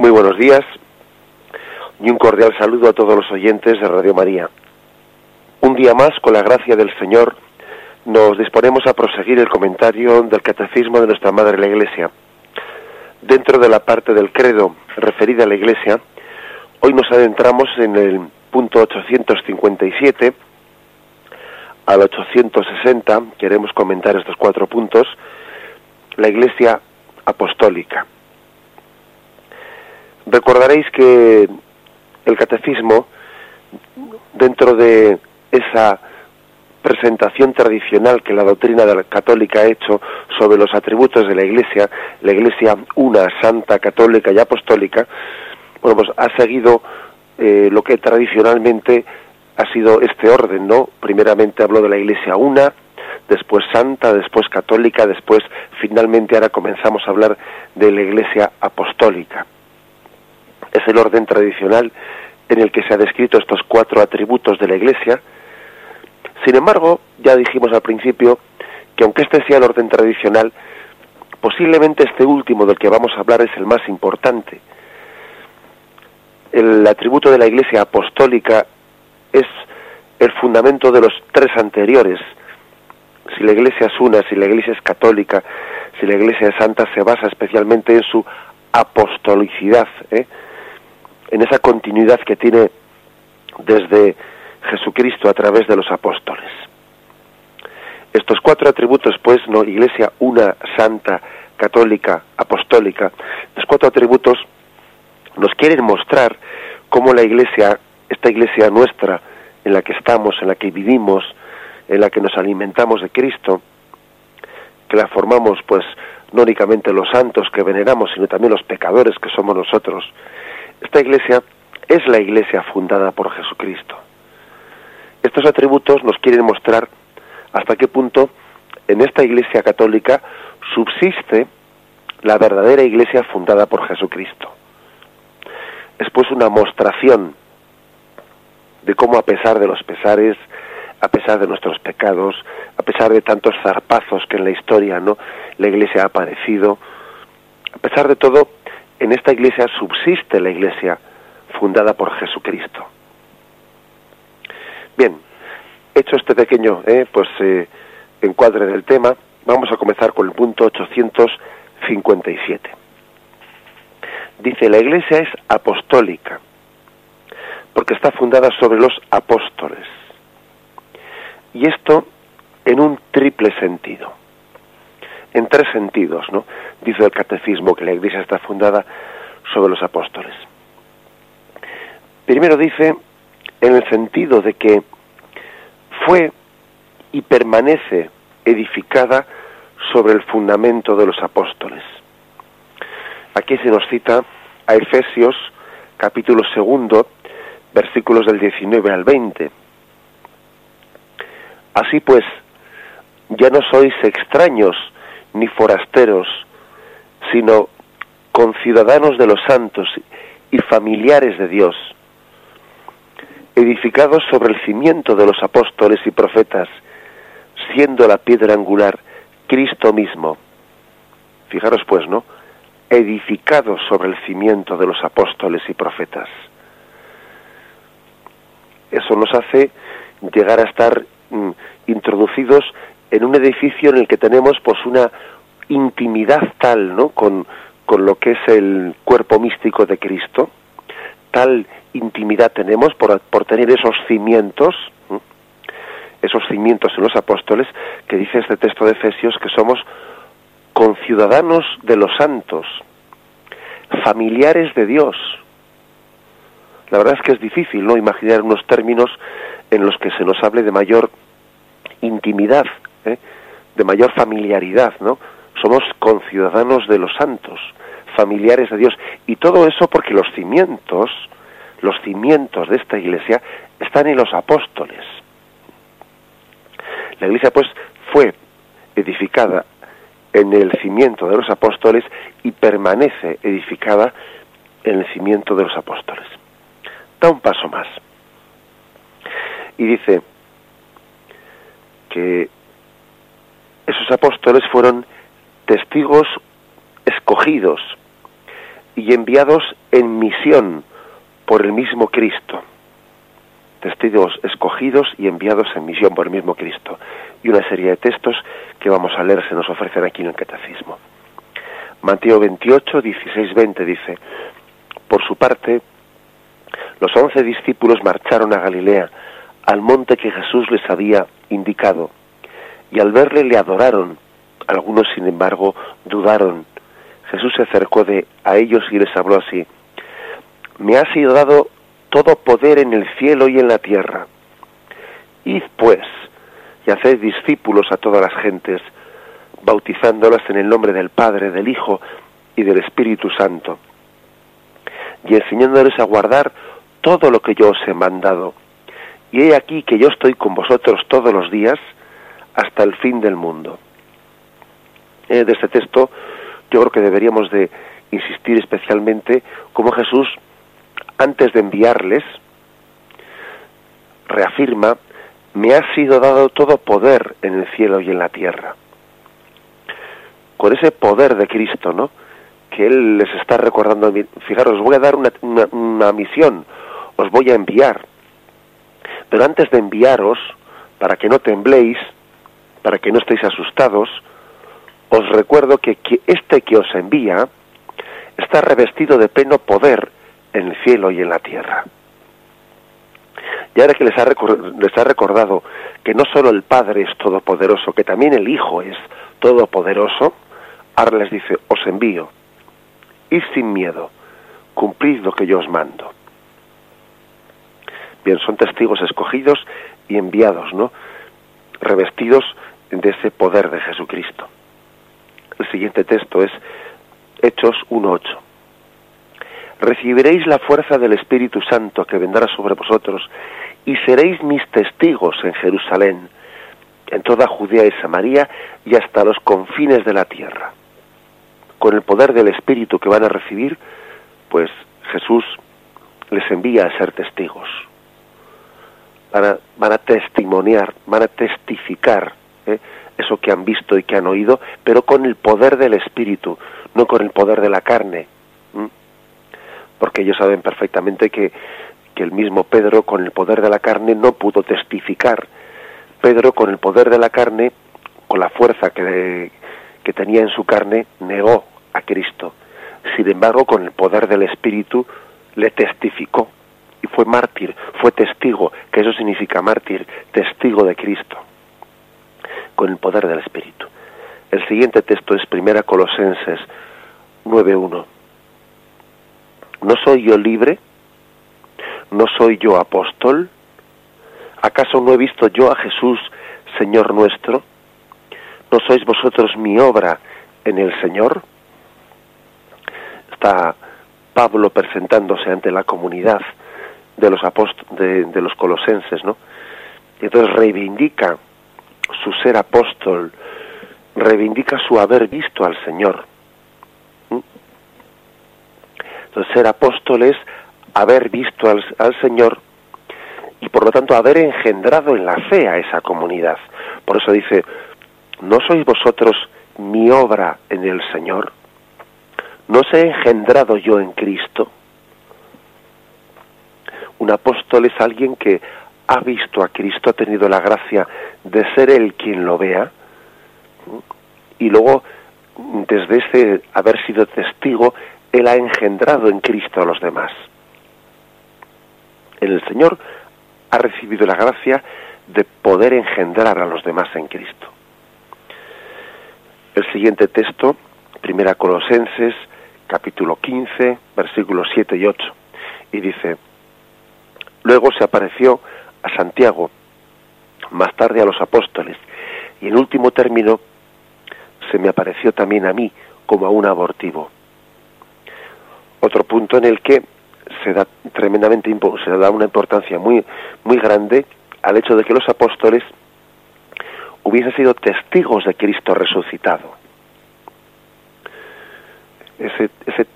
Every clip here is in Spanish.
Muy buenos días y un cordial saludo a todos los oyentes de Radio María. Un día más, con la gracia del Señor, nos disponemos a proseguir el comentario del Catecismo de nuestra Madre la Iglesia. Dentro de la parte del credo referida a la Iglesia, hoy nos adentramos en el punto 857 al 860, queremos comentar estos cuatro puntos, la Iglesia apostólica. Recordaréis que el catecismo, dentro de esa presentación tradicional que la doctrina católica ha hecho sobre los atributos de la Iglesia, la Iglesia una, santa, católica y apostólica, bueno, pues ha seguido eh, lo que tradicionalmente ha sido este orden, ¿no? Primeramente habló de la Iglesia una, después santa, después católica, después finalmente ahora comenzamos a hablar de la Iglesia apostólica. Es el orden tradicional en el que se ha descrito estos cuatro atributos de la Iglesia. Sin embargo, ya dijimos al principio que aunque este sea el orden tradicional, posiblemente este último del que vamos a hablar es el más importante. El atributo de la Iglesia apostólica es el fundamento de los tres anteriores. Si la Iglesia es una, si la Iglesia es católica, si la Iglesia es santa, se basa especialmente en su apostolicidad, ¿eh? En esa continuidad que tiene desde Jesucristo a través de los apóstoles. Estos cuatro atributos, pues, no, Iglesia una, santa, católica, apostólica, los cuatro atributos nos quieren mostrar cómo la Iglesia, esta Iglesia nuestra, en la que estamos, en la que vivimos, en la que nos alimentamos de Cristo, que la formamos, pues, no únicamente los santos que veneramos, sino también los pecadores que somos nosotros, esta iglesia es la iglesia fundada por Jesucristo. Estos atributos nos quieren mostrar hasta qué punto en esta iglesia católica subsiste la verdadera iglesia fundada por Jesucristo. Es pues una mostración de cómo a pesar de los pesares, a pesar de nuestros pecados, a pesar de tantos zarpazos que en la historia no la iglesia ha padecido, a pesar de todo, en esta iglesia subsiste la iglesia fundada por Jesucristo. Bien, hecho este pequeño eh, pues eh, encuadre del tema, vamos a comenzar con el punto 857. Dice, la iglesia es apostólica, porque está fundada sobre los apóstoles. Y esto en un triple sentido en tres sentidos, ¿no? Dice el catecismo que la Iglesia está fundada sobre los apóstoles. Primero dice en el sentido de que fue y permanece edificada sobre el fundamento de los apóstoles. Aquí se nos cita a Efesios capítulo segundo, versículos del 19 al 20. Así pues, ya no sois extraños ni forasteros, sino conciudadanos de los santos y familiares de Dios, edificados sobre el cimiento de los apóstoles y profetas, siendo la piedra angular Cristo mismo. Fijaros pues, ¿no? Edificados sobre el cimiento de los apóstoles y profetas. Eso nos hace llegar a estar mm, introducidos en un edificio en el que tenemos pues una intimidad tal, ¿no? Con, con lo que es el cuerpo místico de Cristo, tal intimidad tenemos por, por tener esos cimientos, esos cimientos en los apóstoles, que dice este texto de Efesios que somos conciudadanos de los santos, familiares de Dios. La verdad es que es difícil, ¿no? Imaginar unos términos en los que se nos hable de mayor intimidad ¿eh? de mayor familiaridad, ¿no? Somos conciudadanos de los santos, familiares de Dios, y todo eso porque los cimientos, los cimientos de esta iglesia están en los apóstoles. La iglesia pues fue edificada en el cimiento de los apóstoles y permanece edificada en el cimiento de los apóstoles. Da un paso más. Y dice que esos apóstoles fueron testigos escogidos y enviados en misión por el mismo Cristo. Testigos escogidos y enviados en misión por el mismo Cristo. Y una serie de textos que vamos a leer se nos ofrecen aquí en el Catecismo. Mateo 28, 16, 20 dice, por su parte, los once discípulos marcharon a Galilea, al monte que Jesús les había indicado, y al verle le adoraron. Algunos, sin embargo, dudaron. Jesús se acercó de, a ellos y les habló así, me ha sido dado todo poder en el cielo y en la tierra. Id pues y haced discípulos a todas las gentes, bautizándolas en el nombre del Padre, del Hijo y del Espíritu Santo, y enseñándoles a guardar todo lo que yo os he mandado. Y he aquí que yo estoy con vosotros todos los días hasta el fin del mundo. Eh, de este texto yo creo que deberíamos de insistir especialmente como Jesús, antes de enviarles, reafirma, me ha sido dado todo poder en el cielo y en la tierra. Con ese poder de Cristo, ¿no? Que Él les está recordando, fijaros, os voy a dar una, una misión, os voy a enviar. Pero antes de enviaros, para que no tembléis, para que no estéis asustados, os recuerdo que, este que os envía está revestido de pleno poder en el cielo y en la tierra. Y ahora que les ha, les ha recordado que no solo el Padre es todopoderoso, que también el Hijo es todopoderoso, ahora les dice, os envío, id sin miedo, cumplid lo que yo os mando. Bien, son testigos escogidos y enviados, ¿no? Revestidos de ese poder de Jesucristo. El siguiente texto es Hechos 1.8. Recibiréis la fuerza del Espíritu Santo que vendrá sobre vosotros y seréis mis testigos en Jerusalén, en toda Judea y Samaria y hasta los confines de la tierra. Con el poder del Espíritu que van a recibir, pues Jesús les envía a ser testigos. Van a, van a testimoniar, van a testificar ¿eh? eso que han visto y que han oído, pero con el poder del Espíritu, no con el poder de la carne. Porque ellos saben perfectamente que, que el mismo Pedro, con el poder de la carne, no pudo testificar. Pedro, con el poder de la carne, con la fuerza que, que tenía en su carne, negó a Cristo. Sin embargo, con el poder del Espíritu, le testificó y fue mártir, fue testigo, que eso significa mártir, testigo de Cristo con el poder del Espíritu. El siguiente texto es Primera Colosenses 9.1. ¿No soy yo libre? ¿No soy yo apóstol? ¿Acaso no he visto yo a Jesús, Señor nuestro? ¿No sois vosotros mi obra en el Señor? Está Pablo presentándose ante la comunidad de los de, de los colosenses, ¿no? Y entonces reivindica su ser apóstol, reivindica su haber visto al Señor. ¿Mm? Entonces, ser apóstol es haber visto al, al, Señor y por lo tanto haber engendrado en la fe a esa comunidad. Por eso dice, ¿no sois vosotros mi obra en el Señor? ¿No os he engendrado yo en Cristo? Un apóstol es alguien que ha visto a Cristo, ha tenido la gracia de ser Él quien lo vea, y luego, desde ese haber sido testigo, Él ha engendrado en Cristo a los demás. El Señor ha recibido la gracia de poder engendrar a los demás en Cristo. El siguiente texto, Primera Colosenses, capítulo 15, versículos 7 y 8, y dice, Luego se apareció a Santiago, más tarde a los apóstoles, y en último término se me apareció también a mí como a un abortivo. Otro punto en el que se da tremendamente se da una importancia muy muy grande al hecho de que los apóstoles hubiesen sido testigos de Cristo resucitado. Ese, ese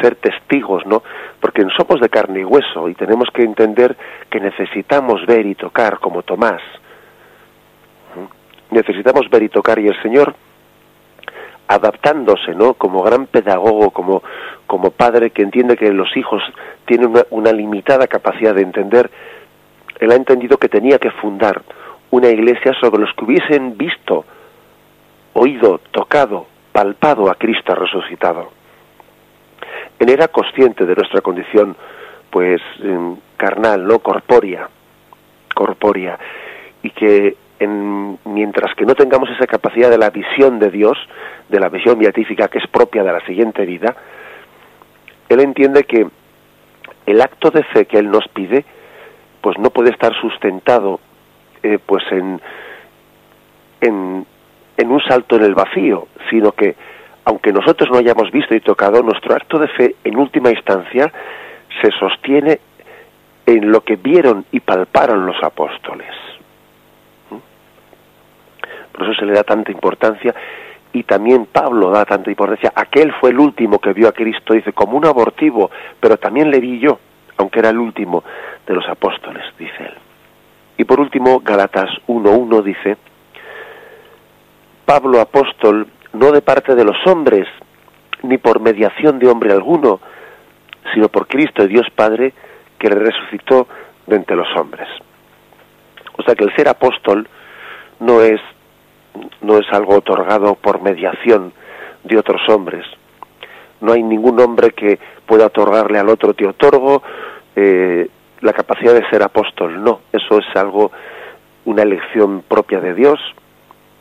ser testigos, ¿no? Porque somos de carne y hueso y tenemos que entender que necesitamos ver y tocar como Tomás. Necesitamos ver y tocar y el Señor adaptándose, ¿no? Como gran pedagogo, como, como padre que entiende que los hijos tienen una, una limitada capacidad de entender, él ha entendido que tenía que fundar una iglesia sobre los que hubiesen visto, oído, tocado, palpado a Cristo resucitado. Él era consciente de nuestra condición, pues, em, carnal, no corpórea, corpórea, y que en, mientras que no tengamos esa capacidad de la visión de Dios, de la visión beatífica que es propia de la siguiente vida, él entiende que el acto de fe que él nos pide, pues no puede estar sustentado, eh, pues en, en, en un salto en el vacío, sino que aunque nosotros no hayamos visto y tocado, nuestro acto de fe en última instancia se sostiene en lo que vieron y palparon los apóstoles. ¿Mm? Por eso se le da tanta importancia y también Pablo da tanta importancia. Aquel fue el último que vio a Cristo, dice, como un abortivo, pero también le vi yo, aunque era el último de los apóstoles, dice él. Y por último, Galatas 1.1 dice, Pablo apóstol, no de parte de los hombres, ni por mediación de hombre alguno, sino por Cristo y Dios Padre, que le resucitó de entre los hombres. O sea que el ser apóstol no es, no es algo otorgado por mediación de otros hombres. No hay ningún hombre que pueda otorgarle al otro te otorgo eh, la capacidad de ser apóstol. No, eso es algo, una elección propia de Dios,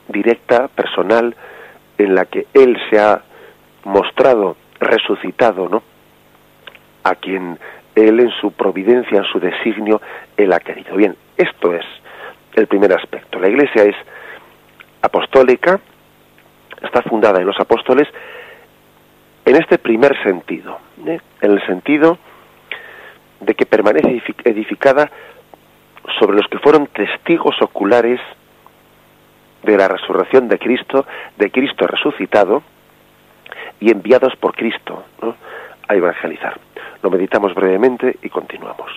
directa, personal, en la que Él se ha mostrado resucitado, ¿no? A quien Él en su providencia, en su designio, Él ha querido. Bien, esto es el primer aspecto. La Iglesia es apostólica, está fundada en los apóstoles en este primer sentido, ¿eh? en el sentido de que permanece edificada sobre los que fueron testigos oculares de la resurrección de Cristo, de Cristo resucitado y enviados por Cristo a evangelizar. Lo meditamos brevemente y continuamos.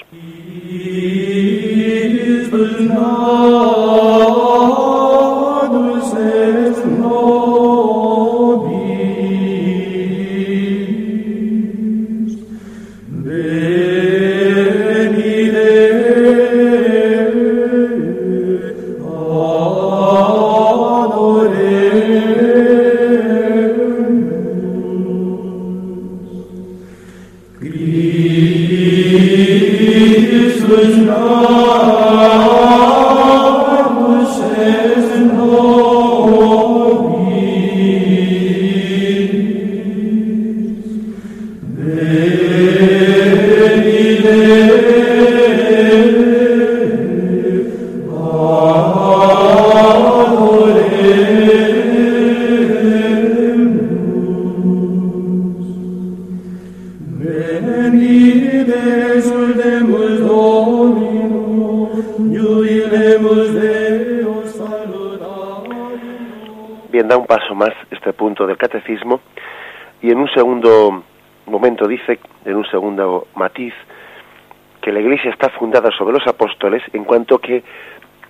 Sobre los apóstoles en cuanto que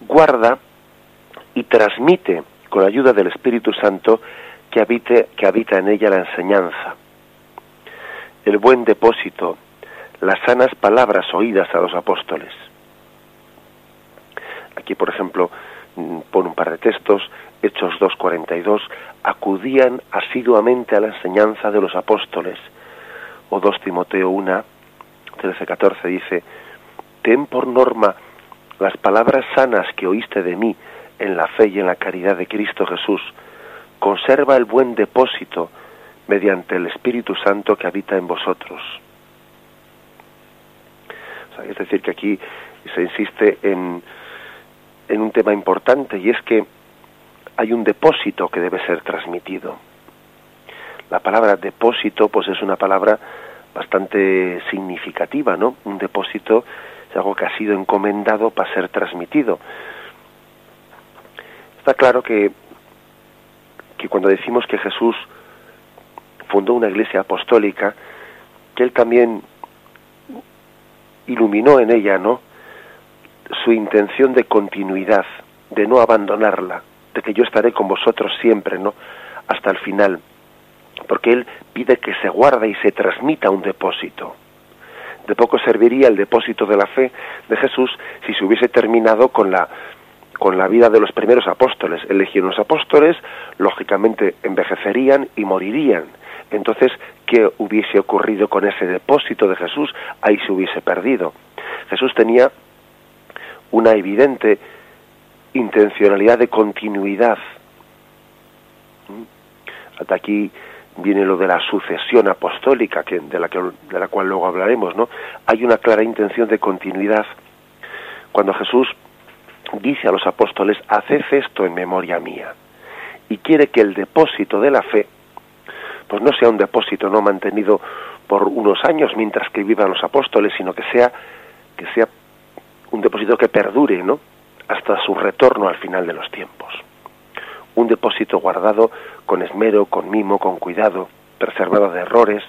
guarda y transmite con ayuda del Espíritu Santo que, habite, que habita en ella la enseñanza, el buen depósito, las sanas palabras oídas a los apóstoles. Aquí, por ejemplo, mm, por un par de textos, Hechos 2.42, acudían asiduamente a la enseñanza de los apóstoles. O 2 Timoteo 1, 13-14 dice, ten por norma las palabras sanas que oíste de mí en la fe y en la caridad de Cristo Jesús. Conserva el buen depósito mediante el Espíritu Santo que habita en vosotros. es decir, que aquí se insiste en, en un tema importante y es que hay un depósito que debe ser transmitido. La palabra depósito pues es una palabra bastante significativa, ¿no? Un depósito algo que ha sido encomendado para ser transmitido. Está claro que, que cuando decimos que Jesús fundó una iglesia apostólica, que él también iluminó en ella, ¿no? Su intención de continuidad, de no abandonarla, de que yo estaré con vosotros siempre, ¿no? hasta el final, porque Él pide que se guarde y se transmita un depósito. De poco serviría el depósito de la fe de Jesús si se hubiese terminado con la con la vida de los primeros apóstoles. Elegieron los apóstoles, lógicamente envejecerían y morirían. Entonces, ¿qué hubiese ocurrido con ese depósito de Jesús? Ahí se hubiese perdido. Jesús tenía una evidente intencionalidad de continuidad. ¿Mm? Hasta aquí viene lo de la sucesión apostólica, que, de, la que, de la cual luego hablaremos, ¿no? Hay una clara intención de continuidad. Cuando Jesús dice a los apóstoles, haced esto en memoria mía, y quiere que el depósito de la fe, pues no sea un depósito no mantenido por unos años mientras que vivan los apóstoles, sino que sea, que sea un depósito que perdure, ¿no? hasta su retorno al final de los tiempos. Un depósito guardado con esmero, con mimo, con cuidado, preservado de errores.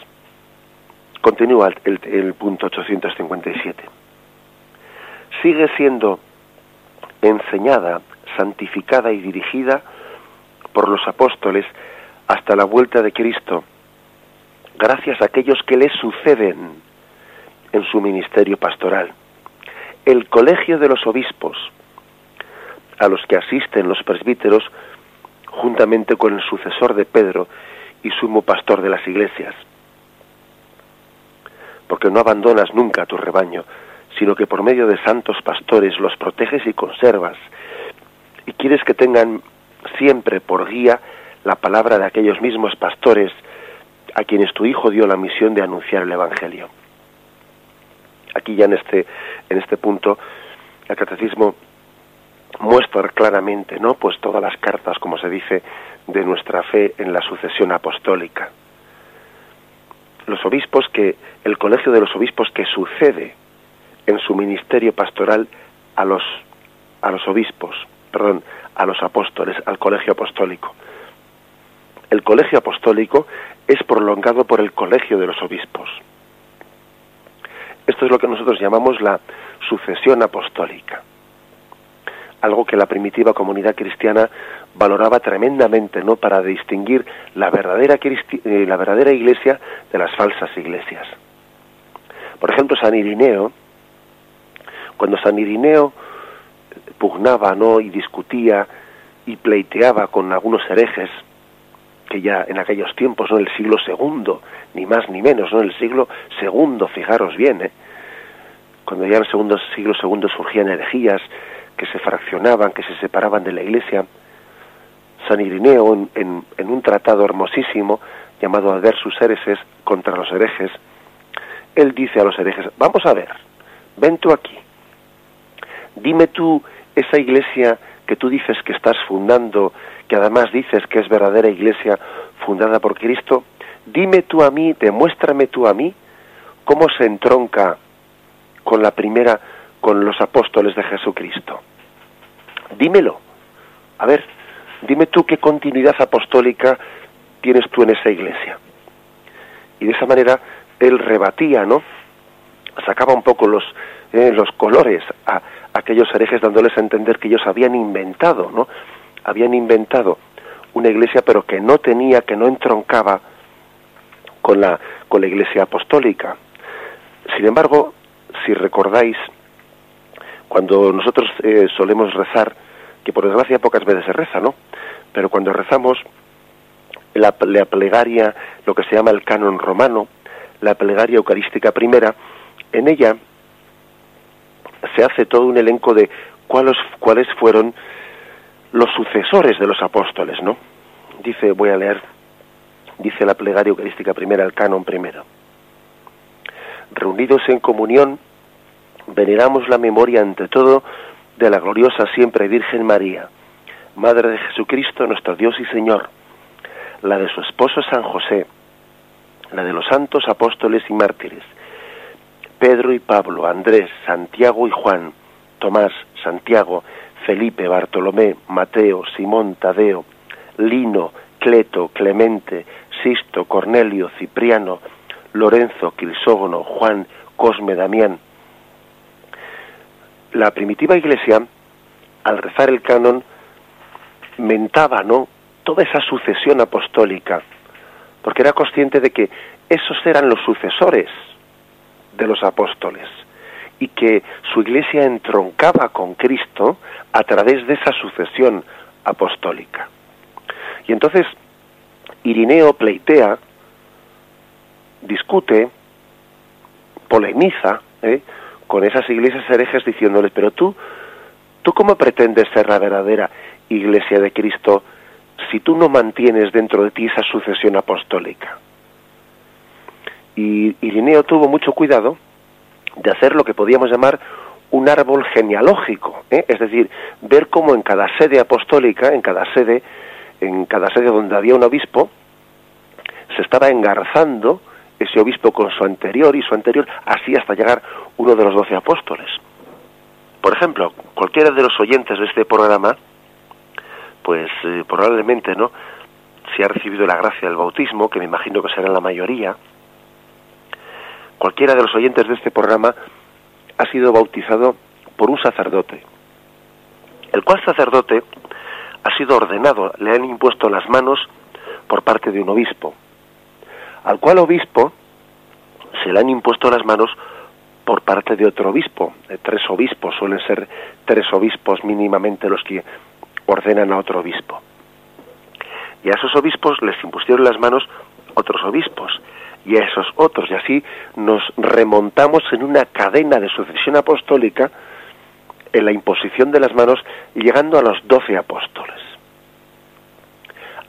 Continúa el, punto 857. Sigue siendo enseñada, santificada y dirigida por los apóstoles hasta la vuelta de Cristo, gracias a aquellos que le suceden en su ministerio pastoral. El colegio de los obispos, a los que asisten los presbíteros juntamente con el sucesor de Pedro y sumo pastor de las iglesias. Porque no abandonas nunca a tu rebaño, sino que por medio de santos pastores los proteges y conservas, y quieres que tengan siempre por guía la palabra de aquellos mismos pastores a quienes tu Hijo dio la misión de anunciar el Evangelio. Aquí ya en este, en este punto el catecismo muestra claramente, ¿no? Pues todas las cartas, como se dice, de nuestra fe en la sucesión apostólica. Los obispos que, el colegio de los obispos que sucede en su ministerio pastoral a los, a los obispos, perdón, a los apóstoles, al colegio apostólico. El colegio apostólico es prolongado por el colegio de los obispos. Esto es lo que nosotros llamamos la sucesión apostólica algo que la primitiva comunidad cristiana valoraba tremendamente, ¿no? Para distinguir la verdadera, eh, la verdadera iglesia de las falsas iglesias. Por ejemplo, San Irineo, cuando San Irineo pugnaba, ¿no? Y discutía y pleiteaba con algunos herejes, que ya en aquellos tiempos, ¿no? El siglo segundo, ni más ni menos, ¿no? El siglo segundo, fijaros bien, ¿eh? Cuando ya en el segundo siglo segundo surgían herejías, que se fraccionaban, que se separaban de la Iglesia. San Irineo, en, un tratado hermosísimo llamado Adversus Hereses contra los herejes, él dice a los herejes, vamos a ver, ven tú aquí, dime tú esa iglesia que tú dices que estás fundando, que además dices que es verdadera iglesia fundada por Cristo, dime tú a mí, demuéstrame tú a mí cómo se entronca con la primera con los apóstoles de Jesucristo. Dímelo. A ver, dime tú qué continuidad apostólica tienes tú en esa iglesia. Y de esa manera él rebatía, ¿no? Sacaba un poco los, eh, los colores a, aquellos herejes dándoles a entender que ellos habían inventado, ¿no? Habían inventado una iglesia pero que no tenía, que no entroncaba con la, con la iglesia apostólica. Sin embargo, si recordáis, cuando nosotros eh, solemos rezar, que por desgracia pocas veces se reza, ¿no? Pero cuando rezamos la, plegaria, lo que se llama el canon romano, la plegaria eucarística primera, en ella se hace todo un elenco de cuáles, cuáles fueron los sucesores de los apóstoles, ¿no? Dice, voy a leer, dice la plegaria eucarística primera, el canon primero. Reunidos en comunión, veneramos la memoria ante todo de la gloriosa siempre Virgen María, Madre de Jesucristo, nuestro Dios y Señor, la de su esposo San José, la de los santos apóstoles y mártires, Pedro y Pablo, Andrés, Santiago y Juan, Tomás, Santiago, Felipe, Bartolomé, Mateo, Simón, Tadeo, Lino, Cleto, Clemente, Sisto, Cornelio, Cipriano, Lorenzo, Crisógono, Juan, Cosme, Damián, la primitiva iglesia, al rezar el canon, mentaba, ¿no? toda esa sucesión apostólica, porque era consciente de que esos eran los sucesores de los apóstoles y que su iglesia entroncaba con Cristo a través de esa sucesión apostólica. Y entonces Irineo pleitea, discute, polemiza ¿eh? Con esas iglesias herejes diciéndoles, pero tú, ¿tú cómo pretendes ser la verdadera iglesia de Cristo si tú no mantienes dentro de ti esa sucesión apostólica? Y Irineo tuvo mucho cuidado de hacer lo que podíamos llamar un árbol genealógico, ¿eh? es decir, ver cómo en cada sede apostólica, en cada sede, en cada sede donde había un obispo, se estaba engarzando ese obispo con su anterior y su anterior, así hasta llegar uno de los doce apóstoles. Por ejemplo, cualquiera de los oyentes de este programa, pues eh, probablemente, ¿no? Si ha recibido la gracia del bautismo, que me imagino que será la mayoría, cualquiera de los oyentes de este programa ha sido bautizado por un sacerdote, el cual sacerdote ha sido ordenado, le han impuesto las manos por parte de un obispo al cual obispo se le han impuesto las manos por parte de otro obispo. tres obispos suelen ser tres obispos mínimamente los que ordenan a otro obispo. Y a esos obispos les impusieron las manos otros obispos y a esos otros. Y así nos remontamos en una cadena de sucesión apostólica en la imposición de las manos llegando a los doce apóstoles.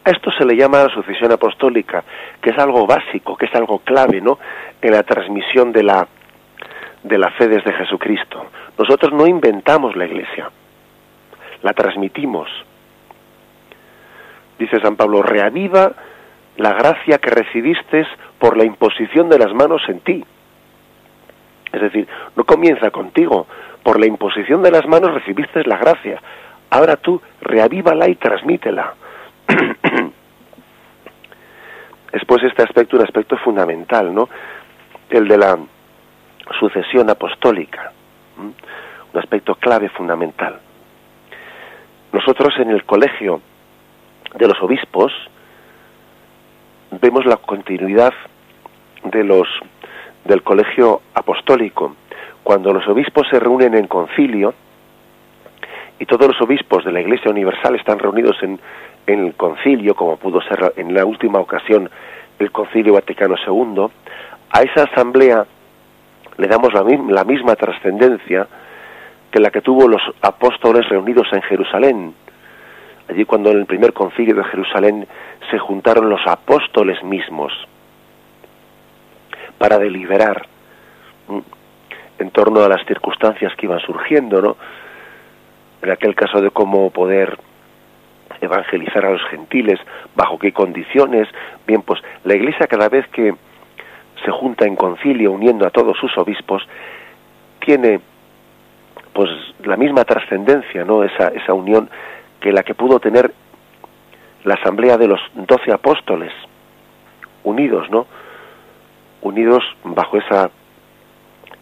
A esto se le llama la sucesión apostólica, que es algo básico, que es algo clave, ¿no? En la transmisión de la de la fe desde Jesucristo. Nosotros no inventamos la Iglesia, la transmitimos. Dice San Pablo, reaviva la gracia que recibiste por la imposición de las manos en ti. Es decir, no comienza contigo, por la imposición de las manos recibiste la gracia. Ahora tú reavívala y transmítela. Después este aspecto, un aspecto fundamental, ¿no? El de la sucesión apostólica, un aspecto clave fundamental. Nosotros en el colegio de los obispos vemos la continuidad de los del colegio apostólico. Cuando los obispos se reúnen en concilio y todos los obispos de la Iglesia Universal están reunidos en, en el concilio, como pudo ser en la última ocasión el concilio Vaticano II, a esa asamblea le damos la, la misma trascendencia que la que tuvo los apóstoles reunidos en Jerusalén. Allí cuando en el primer concilio de Jerusalén se juntaron los apóstoles mismos para deliberar en torno a las circunstancias que iban surgiendo, ¿no? En aquel caso de cómo poder evangelizar a los gentiles, bajo qué condiciones. Bien, pues la Iglesia cada vez que se junta en concilio uniendo a todos sus obispos, tiene pues la misma trascendencia, ¿no? Esa, esa unión que la que pudo tener la asamblea de los doce apóstoles, unidos, ¿no? Unidos bajo esa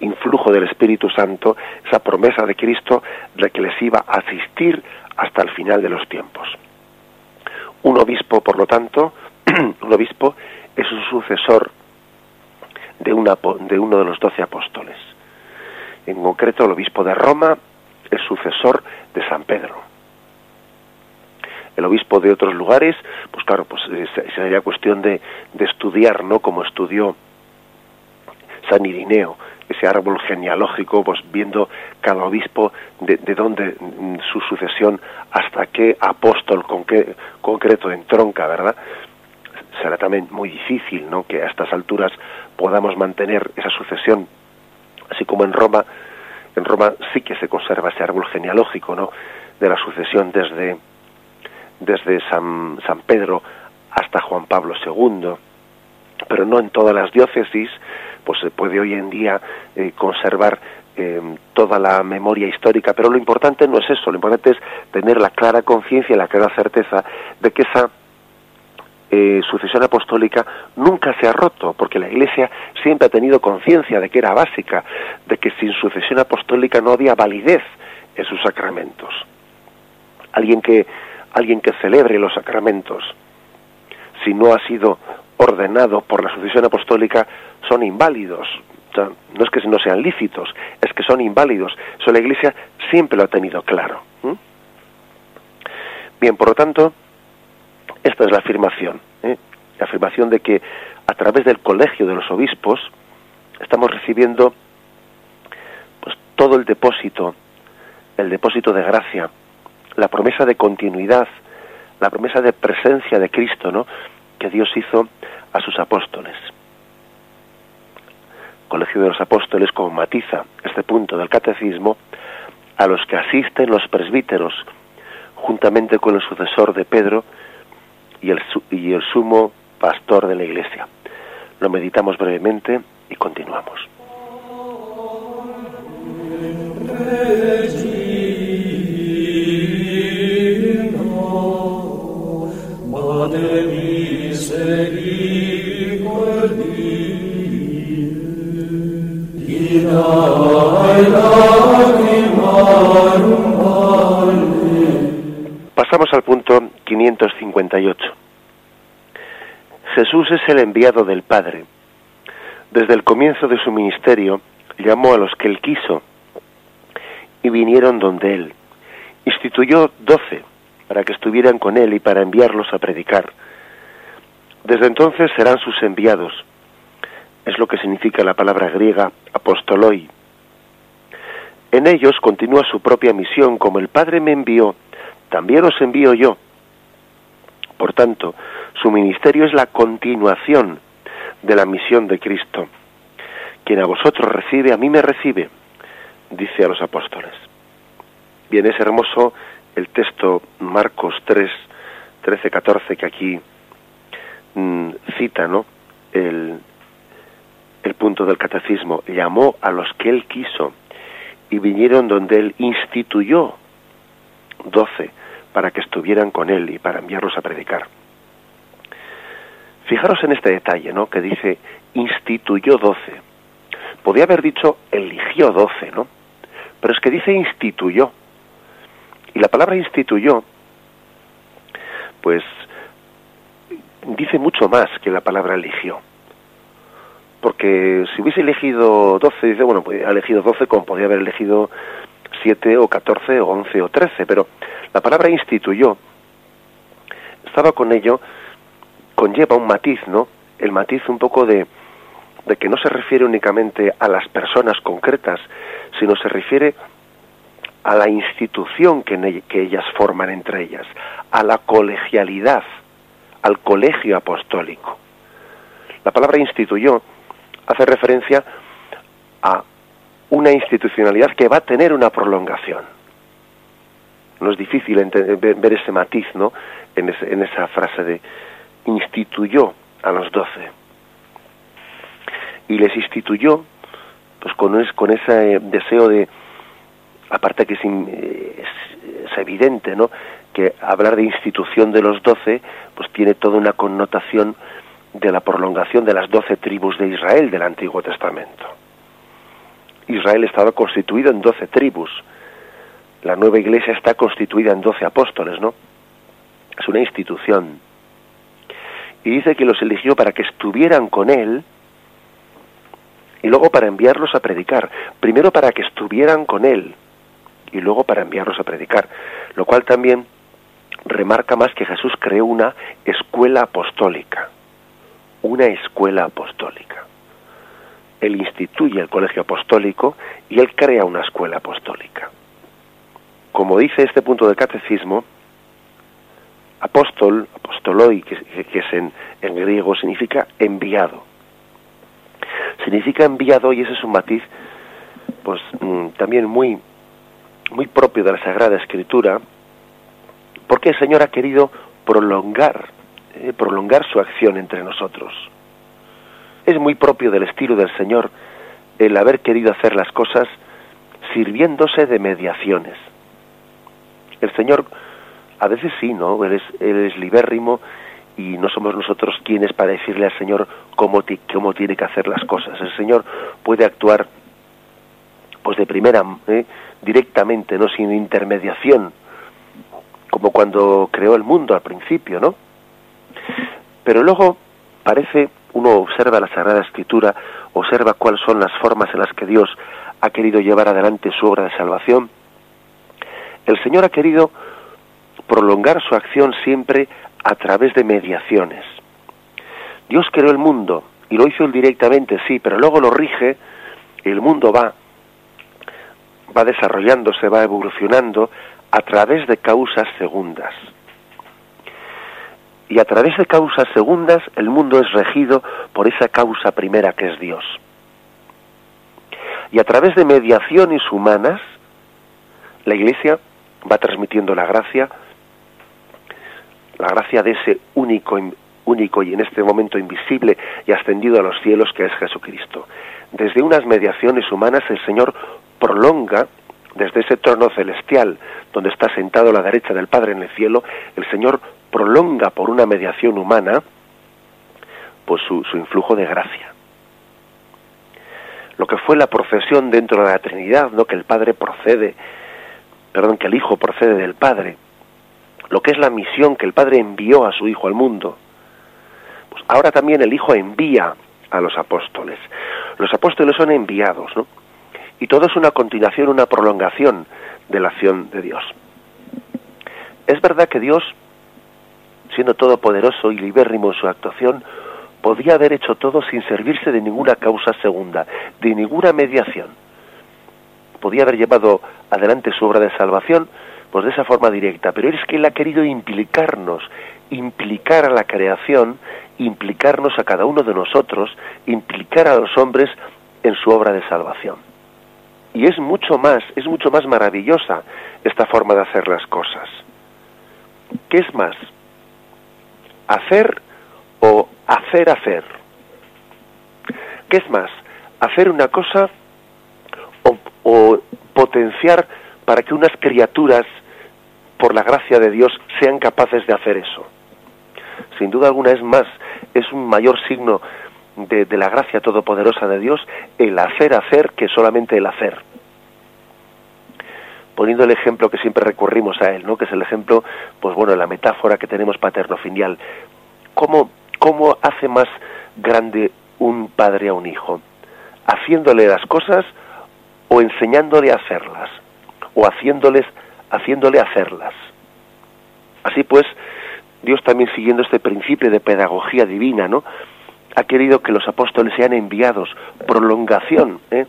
influjo del Espíritu Santo, esa promesa de Cristo de que les iba a asistir hasta el final de los tiempos. Un obispo, por lo tanto, un obispo es un sucesor de, una, de uno de los doce apóstoles. En concreto, el obispo de Roma es sucesor de San Pedro. El obispo de otros lugares, pues claro, pues eh, sería cuestión de, de estudiar, ¿no? Como estudió San Irineo, ese árbol genealógico, pues viendo cada obispo de, de dónde mm, su sucesión, hasta qué apóstol con qué concreto entronca, ¿verdad? Será también muy difícil, ¿no? Que a estas alturas podamos mantener esa sucesión, así como en Roma, en Roma sí que se conserva ese árbol genealógico, ¿no? De la sucesión desde desde San, San Pedro hasta Juan Pablo II, pero no en todas las diócesis, pues se puede hoy en día eh, conservar eh, toda la memoria histórica, pero lo importante no es eso, lo importante es tener la clara conciencia y la clara certeza de que esa eh, sucesión apostólica nunca se ha roto, porque la Iglesia siempre ha tenido conciencia de que era básica, de que sin sucesión apostólica no había validez en sus sacramentos. Alguien que alguien que celebre los sacramentos, si no ha sido ordenado por la sucesión apostólica, son inválidos. no es que no sean lícitos, es que son inválidos. Eso la Iglesia siempre lo ha tenido claro. Bien, por lo tanto, esta es la afirmación. ¿eh? La afirmación de que a través del colegio de los obispos estamos recibiendo pues todo el depósito, el depósito de gracia, la promesa de continuidad, la promesa de presencia de Cristo, ¿no? Que Dios hizo a sus apóstoles. Colegio de los Apóstoles como matiza este punto del catecismo a los que asisten los presbíteros juntamente con el sucesor de Pedro y el, y el sumo pastor de la Iglesia. Lo meditamos brevemente y continuamos. Pasamos al punto 558. Jesús es el enviado del Padre. Desde el comienzo de su ministerio llamó a los que él quiso y vinieron donde él. Instituyó doce para que estuvieran con él y para enviarlos a predicar. Desde entonces serán sus enviados. Es lo que significa la palabra griega apostoloi. En ellos continúa su propia misión, como el Padre me envió, también os envío yo. Por tanto, su ministerio es la continuación de la misión de Cristo. Quien a vosotros recibe, a mí me recibe, dice a los apóstoles. Bien, es hermoso el texto Marcos 3, 13, 14 que aquí mm, cita, ¿no? El, el punto del catecismo. Llamó a los que él quiso y vinieron donde él instituyó doce para que estuvieran con él y para enviarlos a predicar. Fijaros en este detalle, ¿no? Que dice instituyó doce. Podía haber dicho eligió doce, ¿no? Pero es que dice instituyó. Y la palabra instituyó, pues, dice mucho más que la palabra eligió. Porque si hubiese elegido doce, dice, bueno, pues ha elegido doce como podía haber elegido siete o catorce o once o trece, pero la palabra instituyó estaba con ello conlleva un matiz, ¿no? El matiz un poco de, de que no se refiere únicamente a las personas concretas, sino se refiere a la institución que, que ellas forman entre ellas, a la colegialidad, al colegio apostólico. La palabra instituyó hace referencia a una institucionalidad que va a tener una prolongación. No es difícil ver ese matiz, ¿no? En, en esa frase de instituyó a los doce y les instituyó pues con, con ese deseo de aparte que es, es, evidente no que hablar de institución de los doce pues tiene toda una connotación de la prolongación de las doce tribus de Israel del Antiguo Testamento Israel estaba constituido en doce tribus la nueva iglesia está constituida en doce apóstoles no es una institución y dice que los eligió para que estuvieran con él y luego para enviarlos a predicar. Primero para que estuvieran con él y luego para enviarlos a predicar. Lo cual también remarca más que Jesús creó una escuela apostólica. Una escuela apostólica. Él instituye el colegio apostólico y él crea una escuela apostólica. Como dice este punto del catecismo, apóstol, apostoloi, que, es en, griego, significa enviado. Significa enviado y ese es un matiz, pues mm, también muy, muy propio de la Sagrada Escritura, porque el Señor ha querido prolongar, eh, prolongar su acción entre nosotros. Es muy propio del estilo del Señor el haber querido hacer las cosas sirviéndose de mediaciones. El Señor a veces sí, ¿no? Él es, libérrimo y no somos nosotros quienes para decirle al Señor cómo, cómo tiene que hacer las cosas. El Señor puede actuar pues de primera, ¿eh? directamente, no sin intermediación, como cuando creó el mundo al principio, ¿no? Pero luego parece, uno observa la Sagrada Escritura, observa cuáles son las formas en las que Dios ha querido llevar adelante su obra de salvación. El Señor ha querido prolongar su acción siempre a través de mediaciones. Dios creó el mundo y lo hizo directamente, sí, pero luego lo rige y el mundo va va desarrollándose, va evolucionando a través de causas segundas. Y a través de causas segundas el mundo es regido por esa causa primera que es Dios. Y a través de mediaciones humanas, la Iglesia va transmitiendo la gracia, la gracia de ese único, único y en este momento invisible y ascendido a los cielos que es Jesucristo. Desde unas mediaciones humanas el Señor prolonga desde ese trono celestial donde está sentado a la derecha del Padre en el cielo, el Señor prolonga por una mediación humana pues su, su influjo de gracia. Lo que fue la procesión dentro de la Trinidad, no que el Padre procede, perdón, que el Hijo procede del Padre, lo que es la misión que el Padre envió a su Hijo al mundo. Pues ahora también el Hijo envía a los apóstoles. Los apóstoles son enviados, ¿no? Y todo es una continuación, una prolongación de la acción de Dios. Es verdad que Dios, siendo todopoderoso y libérrimo en su actuación, podía haber hecho todo sin servirse de ninguna causa segunda, de ninguna mediación. Podía haber llevado adelante su obra de salvación, pues de esa forma directa, pero es que Él ha querido implicarnos, implicar a la creación, implicarnos a cada uno de nosotros, implicar a los hombres en su obra de salvación. Y es mucho más, es mucho más maravillosa esta forma de hacer las cosas. ¿Qué es más? ¿Hacer o hacer hacer? ¿Qué es más? ¿Hacer una cosa o, potenciar para que unas criaturas, por la gracia de Dios, sean capaces de hacer eso? Sin duda alguna es más, es un mayor signo de, la gracia todopoderosa de Dios el hacer hacer que solamente el hacer poniendo el ejemplo que siempre recurrimos a él, ¿no? que es el ejemplo, pues bueno, la metáfora que tenemos paterno-filial. ¿Cómo, ¿Cómo hace más grande un padre a un hijo? ¿Haciéndole las cosas o enseñándole a hacerlas? ¿O haciéndoles, haciéndole hacerlas? Así pues, Dios también siguiendo este principio de pedagogía divina, ¿no? Ha querido que los apóstoles sean enviados, prolongación ¿eh?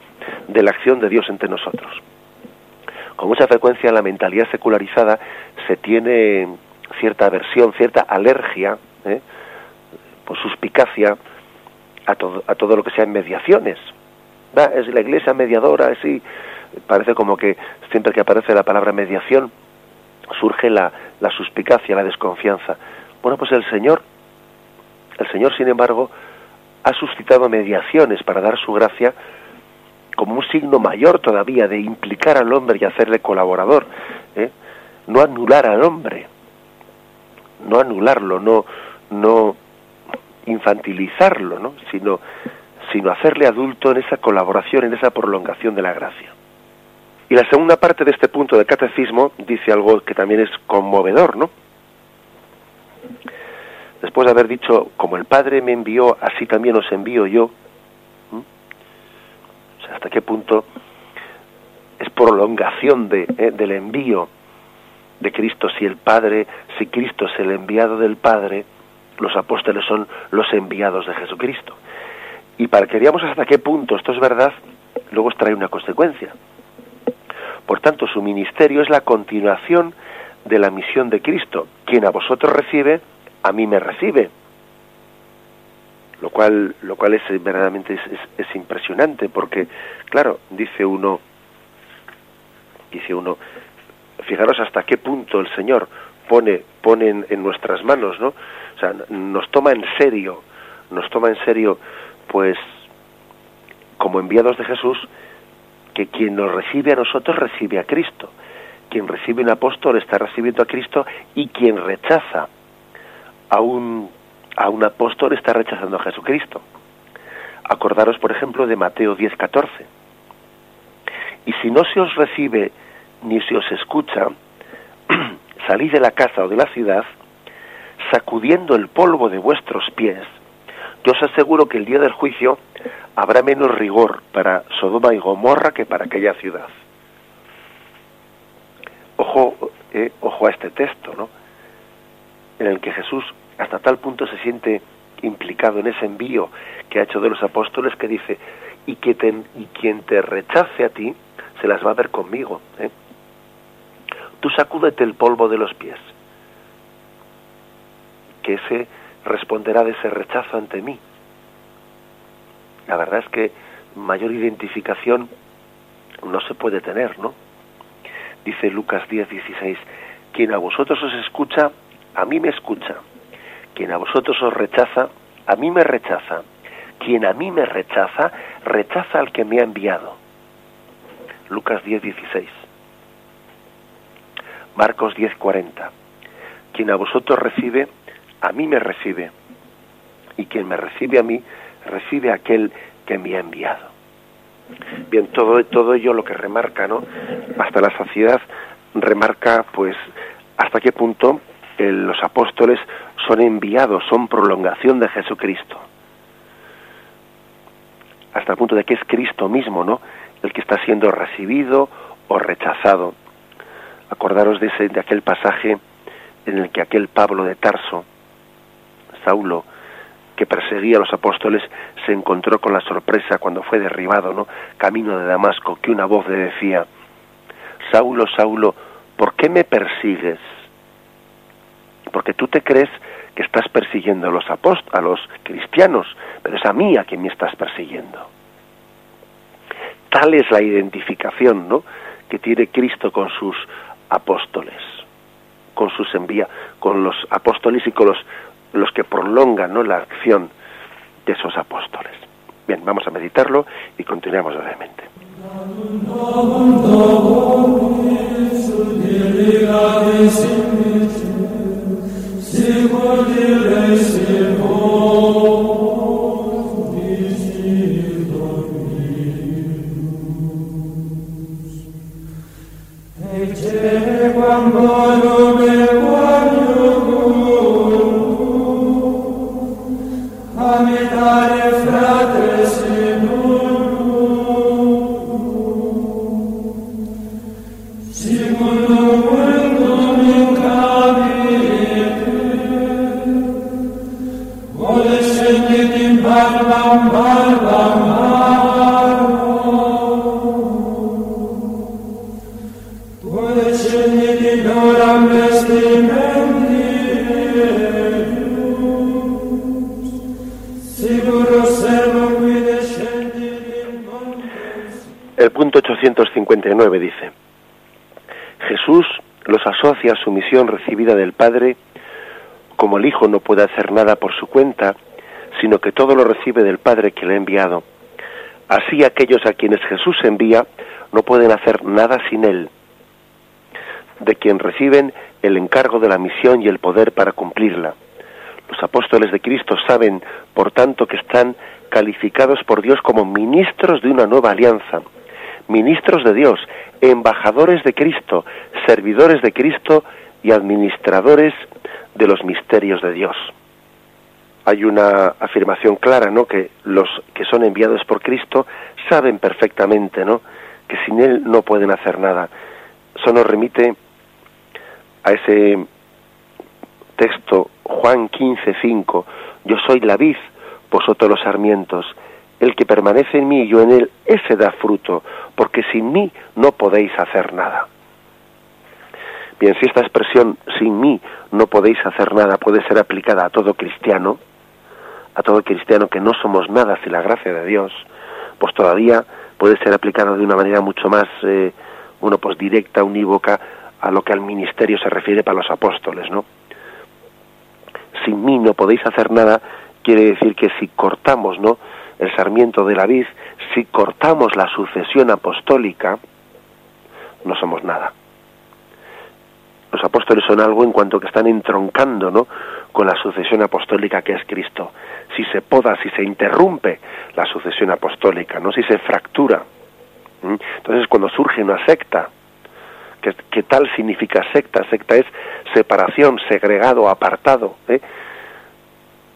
de la acción de Dios entre nosotros. Con mucha frecuencia en la mentalidad secularizada se tiene cierta aversión, cierta alergia, ¿eh? por suspicacia a todo, a todo lo que sean mediaciones. Es la iglesia mediadora, así parece como que siempre que aparece la palabra mediación surge la, la suspicacia, la desconfianza. Bueno, pues el Señor, el Señor, sin embargo, ha suscitado mediaciones para dar su gracia como un signo mayor todavía de implicar al hombre y hacerle colaborador, ¿eh? no anular al hombre, no anularlo, no, no infantilizarlo, ¿no? sino, sino hacerle adulto en esa colaboración, en esa prolongación de la gracia. Y la segunda parte de este punto del catecismo dice algo que también es conmovedor, ¿no? Después de haber dicho, como el Padre me envió, así también os envío yo, hasta qué punto es prolongación de, eh, del envío de Cristo, si el Padre, si Cristo es el enviado del Padre, los apóstoles son los enviados de Jesucristo. Y para que veamos hasta qué punto esto es verdad, luego os trae una consecuencia. Por tanto, su ministerio es la continuación de la misión de Cristo. Quien a vosotros recibe, a mí me recibe. Lo cual, lo cual es verdaderamente es, es, impresionante porque, claro, dice uno, dice uno, fijaros hasta qué punto el Señor pone, pone en, nuestras manos, ¿no? O sea, nos toma en serio, nos toma en serio, pues, como enviados de Jesús, que quien nos recibe a nosotros recibe a Cristo. Quien recibe un apóstol está recibiendo a Cristo y quien rechaza a un, a un apóstol está rechazando a Jesucristo. Acordaros, por ejemplo, de Mateo 10:14. Y si no se os recibe ni se os escucha, salid de la casa o de la ciudad, sacudiendo el polvo de vuestros pies, yo os aseguro que el día del juicio habrá menos rigor para Sodoma y Gomorra que para aquella ciudad. Ojo, eh, ojo a este texto, ¿no? En el que Jesús hasta tal punto se siente implicado en ese envío que ha hecho de los apóstoles que dice y que y quien te rechace a ti se las va a ver conmigo. ¿eh? Tú sacúdete el polvo de los pies, que ese responderá de ese rechazo ante mí. La verdad es que mayor identificación no se puede tener, ¿no? Dice Lucas 10, 16, quien a vosotros os escucha, a mí me escucha. Quien a vosotros os rechaza, a mí me rechaza. Quien a mí me rechaza, rechaza al que me ha enviado. Lucas 10, 16. Marcos 10, 40. Quien a vosotros recibe, a mí me recibe. Y quien me recibe a mí, recibe a aquel que me ha enviado. Bien, todo, todo ello lo que remarca, ¿no? Hasta la saciedad remarca, pues, hasta qué punto los apóstoles son enviados, son prolongación de Jesucristo. Hasta el punto de que es Cristo mismo, ¿no? El que está siendo recibido o rechazado. Acordaros de, ese, de aquel pasaje en el que aquel Pablo de Tarso, Saulo, que perseguía a los apóstoles, se encontró con la sorpresa cuando fue derribado, ¿no? Camino de Damasco, que una voz le decía, Saulo, Saulo, ¿por qué me persigues? Porque tú te crees que estás persiguiendo a los apóstoles, a los cristianos, pero es a mí a quien me estás persiguiendo. Tal es la identificación, ¿no? que tiene Cristo con sus apóstoles, con sus envía, con los apóstoles y con los los que prolongan ¿no? la acción de esos apóstoles. Bien, vamos a meditarlo y continuamos brevemente. 859 dice, Jesús los asocia a su misión recibida del Padre, como el Hijo no puede hacer nada por su cuenta, sino que todo lo recibe del Padre que le ha enviado. Así aquellos a quienes Jesús envía no pueden hacer nada sin Él, de quien reciben el encargo de la misión y el poder para cumplirla. Los apóstoles de Cristo saben, por tanto, que están calificados por Dios como ministros de una nueva alianza, ministros de Dios, embajadores de Cristo, servidores de Cristo y administradores de los misterios de Dios. Hay una afirmación clara, ¿no? Que los que son enviados por Cristo saben perfectamente, ¿no? Que sin él no pueden hacer nada. Eso nos remite a ese texto Juan 15:5, yo soy la vid, vosotros los sarmientos. El que permanece en mí y yo en él, ese da fruto, porque sin mí no podéis hacer nada. Bien, si esta expresión sin mí no podéis hacer nada puede ser aplicada a todo cristiano, a todo cristiano que no somos nada sin la gracia de Dios, pues todavía puede ser aplicada de una manera mucho más, eh, pues directa, unívoca a lo que al ministerio se refiere para los apóstoles, ¿no? Sin mí no podéis hacer nada quiere decir que si cortamos, ¿no? El sarmiento de la vid, si cortamos la sucesión apostólica, no somos nada los apóstoles son algo en cuanto que están entroncando ¿no? con la sucesión apostólica que es Cristo. Si se poda, si se interrumpe la sucesión apostólica, no si se fractura. Entonces cuando surge una secta que, tal significa secta. Secta es separación, segregado, apartado ¿eh?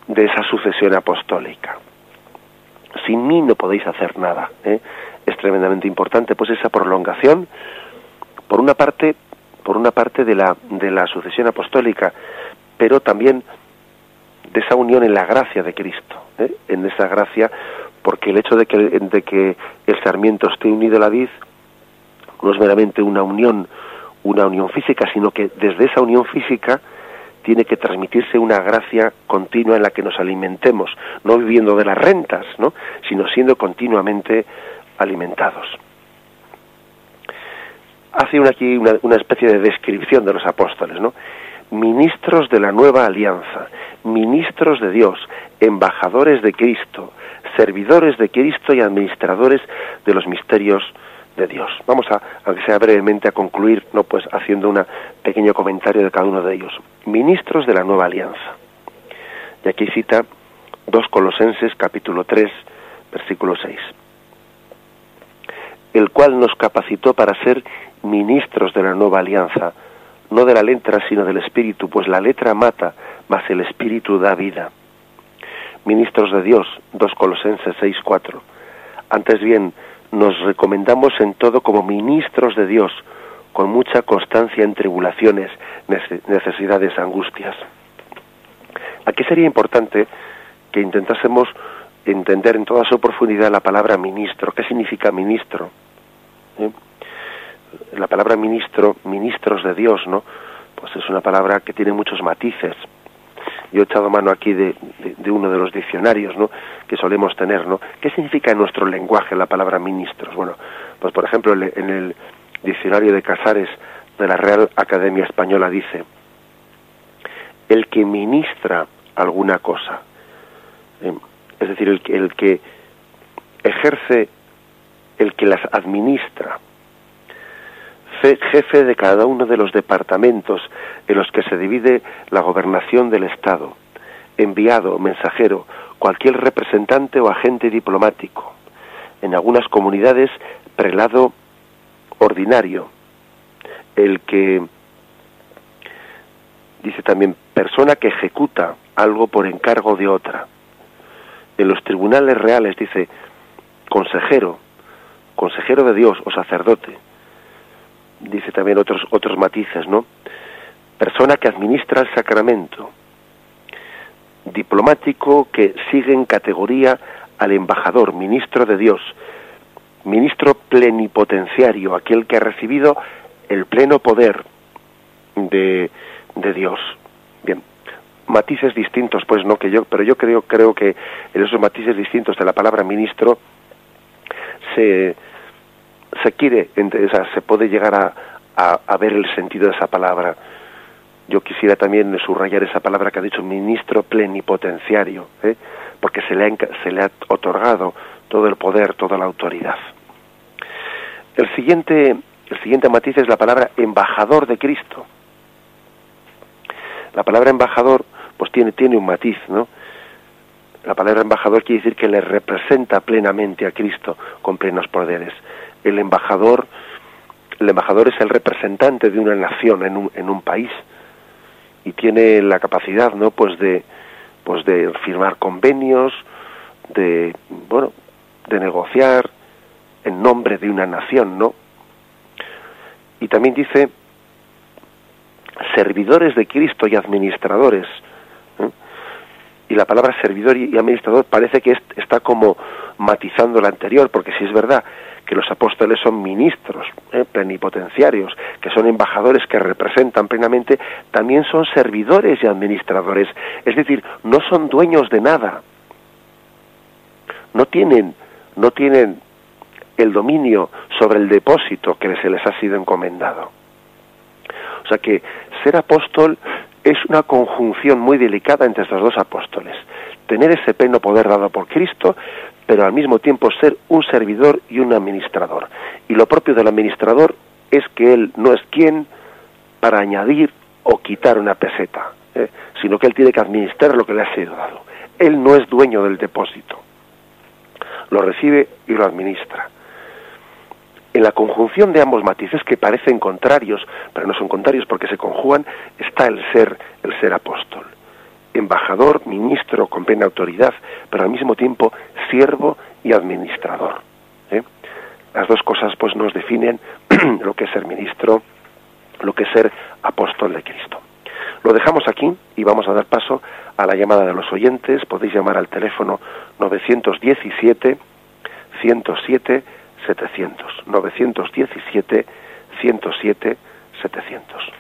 de esa sucesión apostólica. Sin mí no podéis hacer nada. ¿eh? Es tremendamente importante, pues esa prolongación, por una parte, por una parte de la de la sucesión apostólica, pero también de esa unión en la gracia de Cristo, ¿eh? en esa gracia, porque el hecho de que, de que el sarmiento esté unido a la vid no es meramente una unión, una unión física, sino que desde esa unión física tiene que transmitirse una gracia continua en la que nos alimentemos, no viviendo de las rentas, ¿no? sino siendo continuamente alimentados. Hace aquí una, una especie de descripción de los apóstoles, ¿no? ministros de la nueva alianza, ministros de Dios, embajadores de Cristo, servidores de Cristo y administradores de los misterios de Dios. Vamos a, aunque sea brevemente, a concluir, no pues haciendo un pequeño comentario de cada uno de ellos. Ministros de la nueva alianza. Y aquí cita dos Colosenses capítulo 3, versículo 6. El cual nos capacitó para ser ministros de la nueva alianza, no de la letra, sino del espíritu, pues la letra mata, mas el espíritu da vida. Ministros de Dios, dos Colosenses 6, 4. Antes bien, nos recomendamos en todo como ministros de Dios, con mucha constancia en tribulaciones, necesidades, angustias. Aquí sería importante que intentásemos entender en toda su profundidad la palabra ministro. ¿Qué significa ministro? ¿Eh? La palabra ministro, ministros de Dios, ¿no? Pues es una palabra que tiene muchos matices yo he echado mano aquí de, uno de los diccionarios ¿no? que solemos tener. ¿no? ¿Qué significa en nuestro lenguaje la palabra ministros? Bueno, pues por ejemplo en el diccionario de Casares de la Real Academia Española dice, el que ministra alguna cosa, eh, es decir, el, el que ejerce, el que las administra, jefe de cada uno de los departamentos en los que se divide la gobernación del Estado, enviado, mensajero, cualquier representante o agente diplomático, en algunas comunidades prelado ordinario, el que dice también persona que ejecuta algo por encargo de otra. En los tribunales reales dice consejero, consejero de Dios o sacerdote dice también otros, otros matices, ¿no? Persona que administra el sacramento, diplomático que sigue en categoría al embajador, ministro de Dios, ministro plenipotenciario, aquel que ha recibido el pleno poder de, de Dios. Bien, matices distintos, pues no que yo, pero yo creo creo que en esos matices distintos de la palabra ministro se se quiere, se puede llegar a, a, ver el sentido de esa palabra. Yo quisiera también subrayar esa palabra que ha dicho ministro plenipotenciario, ¿eh? porque se le, ha, se le ha otorgado todo el poder, toda la autoridad. El siguiente, el siguiente matiz es la palabra embajador de Cristo. La palabra embajador, pues tiene, tiene un matiz, ¿no? La palabra embajador quiere decir que le representa plenamente a Cristo con plenos poderes el embajador, el embajador es el representante de una nación en un, en un país y tiene la capacidad, ¿no? Pues de, pues de firmar convenios, de, bueno, de negociar en nombre de una nación, ¿no? Y también dice servidores de Cristo y administradores. Y la palabra servidor y administrador parece que está como matizando la anterior, porque si es verdad que los apóstoles son ministros eh, plenipotenciarios, que son embajadores que representan plenamente, también son servidores y administradores. Es decir, no son dueños de nada. No tienen, no tienen el dominio sobre el depósito que se les ha sido encomendado. O sea que ser apóstol es una conjunción muy delicada entre estos dos apóstoles. Tener ese pleno poder dado por Cristo, pero al mismo tiempo ser un servidor y un administrador. Y lo propio del administrador es que él no es quien para añadir o quitar una peseta, ¿eh? sino que él tiene que administrar lo que le ha sido dado. Él no es dueño del depósito, lo recibe y lo administra. en la conjunción de ambos matices que parecen contrarios, pero no son contrarios porque se conjugan, está el ser, el ser apóstol. Embajador, ministro con plena autoridad, pero al mismo tiempo siervo y administrador. ¿eh? Las dos cosas pues nos definen lo que es ser ministro, lo que es ser apóstol de Cristo. Lo dejamos aquí y vamos a dar paso a la llamada de los oyentes. Podéis llamar al teléfono 917 107 700. 917 107 700.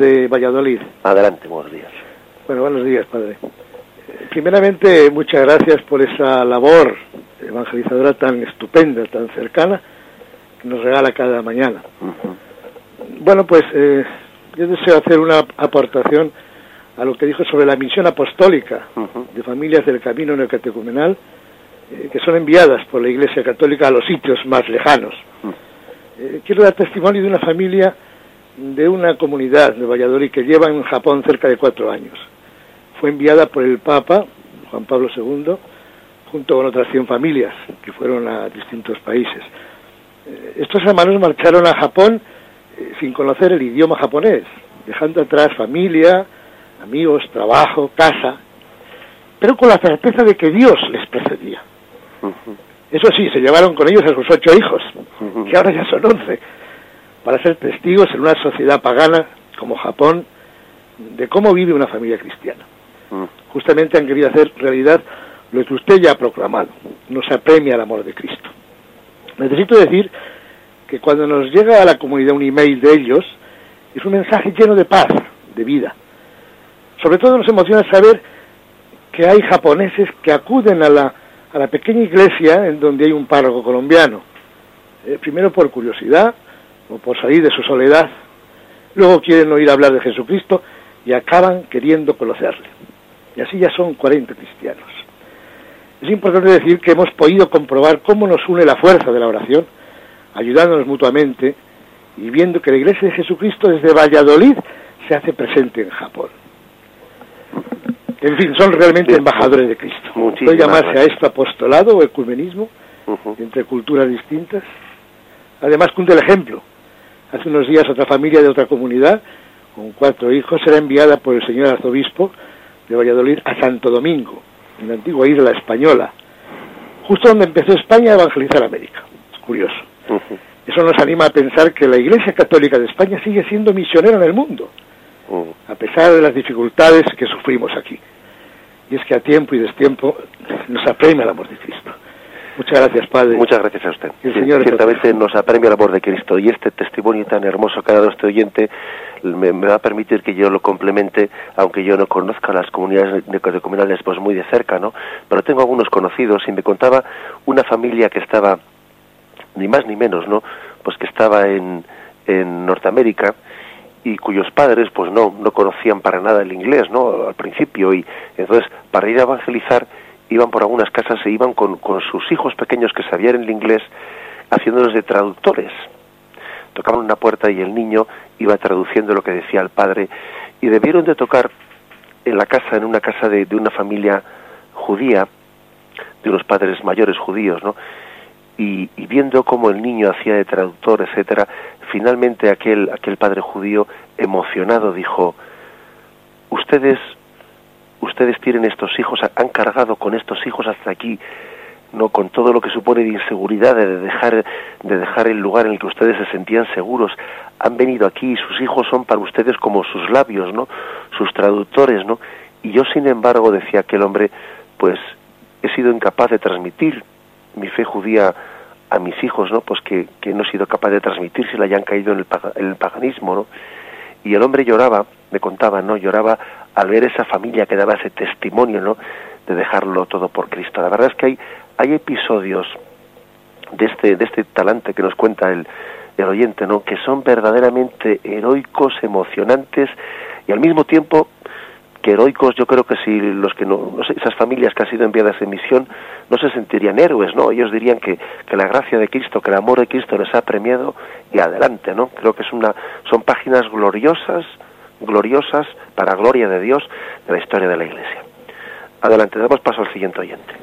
Buenos Vidal, de Valladolid. Adelante, buenos días. Bueno, buenos días, padre. Primeramente, muchas gracias por esa labor evangelizadora tan estupenda, tan cercana, que nos regala cada mañana. Bueno, pues eh, yo deseo hacer una aportación a lo que dijo sobre la misión apostólica de familias del camino neocatecumenal eh, que son enviadas por la Iglesia Católica a los sitios más lejanos. Eh, quiero dar testimonio de una familia de una comunidad de Valladolid que lleva en Japón cerca de cuatro años. Fue enviada por el Papa, Juan Pablo II, junto con otras 100 familias que fueron a distintos países. Eh, estos hermanos marcharon a Japón eh, sin conocer el idioma japonés, dejando atrás familia, amigos, trabajo, casa, pero con la certeza de que Dios les precedía. Eso sí, se llevaron con ellos a sus ocho hijos, que ahora ya son once, para ser testigos en una sociedad pagana como Japón de cómo vive una familia cristiana. Mm. Justamente han querido hacer realidad lo que usted ya ha proclamado, nos apremia el amor de Cristo. Necesito decir que cuando nos llega a la comunidad un email de ellos, es un mensaje lleno de paz, de vida. Sobre todo nos emociona saber que hay japoneses que acuden a la, a la pequeña iglesia en donde hay un párroco colombiano. Eh, primero por curiosidad o por salir de su soledad, luego quieren oír hablar de Jesucristo y acaban queriendo conocerle. Y así ya son 40 cristianos. Es importante decir que hemos podido comprobar cómo nos une la fuerza de la oración, ayudándonos mutuamente y viendo que la Iglesia de Jesucristo desde Valladolid se hace presente en Japón. En fin, son realmente embajadores de Cristo. Puede llamarse a esto apostolado o ecumenismo Ujú. entre culturas distintas. Además, cunde el ejemplo. Hace unos días otra familia de otra comunidad, con cuatro hijos, era enviada por el señor arzobispo de Valladolid a Santo Domingo, en la antigua isla española, justo donde empezó España a evangelizar América. Es curioso. Eso nos anima a pensar que la Iglesia Católica de España sigue siendo misionera en el mundo, a pesar de las dificultades que sufrimos aquí. Y es que a tiempo y destiempo nos apremia el amor de Cristo. Muchas gracias, Padre. Muchas gracias a usted. El Señor ciertamente nos apremia el amor de Cristo y este testimonio tan hermoso que ha dado este oyente me, me va a permitir que yo lo complemente, aunque yo no conozca las comunidades neocatecumenales pues muy de cerca, ¿no? Pero tengo algunos conocidos y me contaba una familia que estaba ni más ni menos, ¿no? Pues que estaba en, en Norteamérica y cuyos padres pues no no conocían para nada el inglés, ¿no? Al principio y entonces para ir a evangelizar iban por algunas casas e iban con, con sus hijos pequeños que sabían el inglés haciéndolos de traductores. Tocaban una puerta y el niño iba traduciendo lo que decía el padre y debieron de tocar en la casa, en una casa de, de una familia judía, de unos padres mayores judíos, ¿no? Y, viendo cómo el niño hacía de traductor, etcétera, finalmente aquel, aquel padre judío emocionado dijo, ustedes ustedes tienen estos hijos, han cargado con estos hijos hasta aquí, no con todo lo que supone de inseguridad, de dejar, de dejar el lugar en el que ustedes se sentían seguros, han venido aquí y sus hijos son para ustedes como sus labios, ¿no? sus traductores, ¿no? Y yo, sin embargo, decía aquel hombre, pues he sido incapaz de transmitir mi fe judía a mis hijos, ¿no? Pues que, que no he sido capaz de transmitir si la hayan caído en el, en el paganismo, ¿no? y el hombre lloraba, me contaba, ¿no? Lloraba al ver esa familia que daba ese testimonio, ¿no? De dejarlo todo por Cristo. La verdad es que hay, hay episodios de este, de este talante que nos cuenta el, el oyente, ¿no? Que son verdaderamente heroicos, emocionantes y al mismo tiempo que heroicos, yo creo que si los que no, no sé, esas familias que han sido enviadas en misión no se sentirían héroes, ¿no? Ellos dirían que, que la gracia de Cristo, que el amor de Cristo les ha premiado y adelante, ¿no? Creo que es una, son páginas gloriosas, gloriosas para gloria de Dios de la historia de la Iglesia. Adelante, damos paso al siguiente oyente.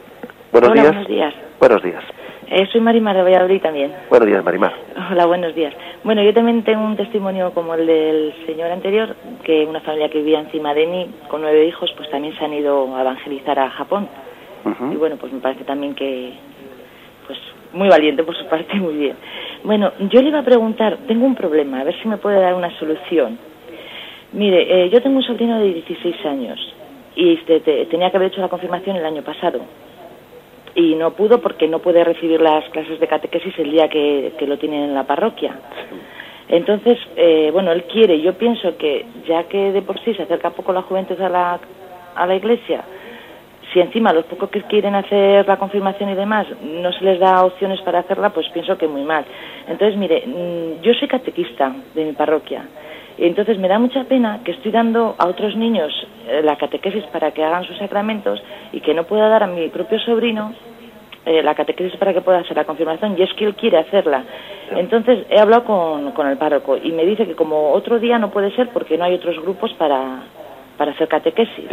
Buenos Hola, días. buenos días. Buenos días. Eh, soy Marimar de Valladolid también. Buenos días, Marimar. Hola, buenos días. Bueno, yo también tengo un testimonio como el del señor anterior, que una familia que vivía encima de mí, con nueve hijos, pues también se han ido a evangelizar a Japón. Y bueno, pues me parece también que, pues muy valiente por su parte, muy bien. Bueno, yo le iba a preguntar, tengo un problema, a ver si me puede dar una solución. Mire, eh, yo tengo un sobrino de 16 años y te- te- tenía que haber hecho la confirmación el año pasado y no pudo porque no puede recibir las clases de catequesis el día que, lo tienen en la parroquia. Entonces, eh, bueno, él quiere, yo pienso que ya que de por sí se acerca poco la juventud a la, a la iglesia, si encima los pocos que quieren hacer la confirmación y demás no se les da opciones para hacerla, pues pienso que muy mal. Entonces, mire, mm, yo soy catequista de mi parroquia. Y entonces me da mucha pena que estoy dando a otros niños eh, la catequesis para que hagan sus sacramentos y que no pueda dar a mi propio sobrino eh, la catequesis para que pueda hacer la confirmación y es que él quiere hacerla. Entonces he hablado con, con el párroco y me dice que como otro día no puede ser porque no hay otros grupos para, para hacer catequesis.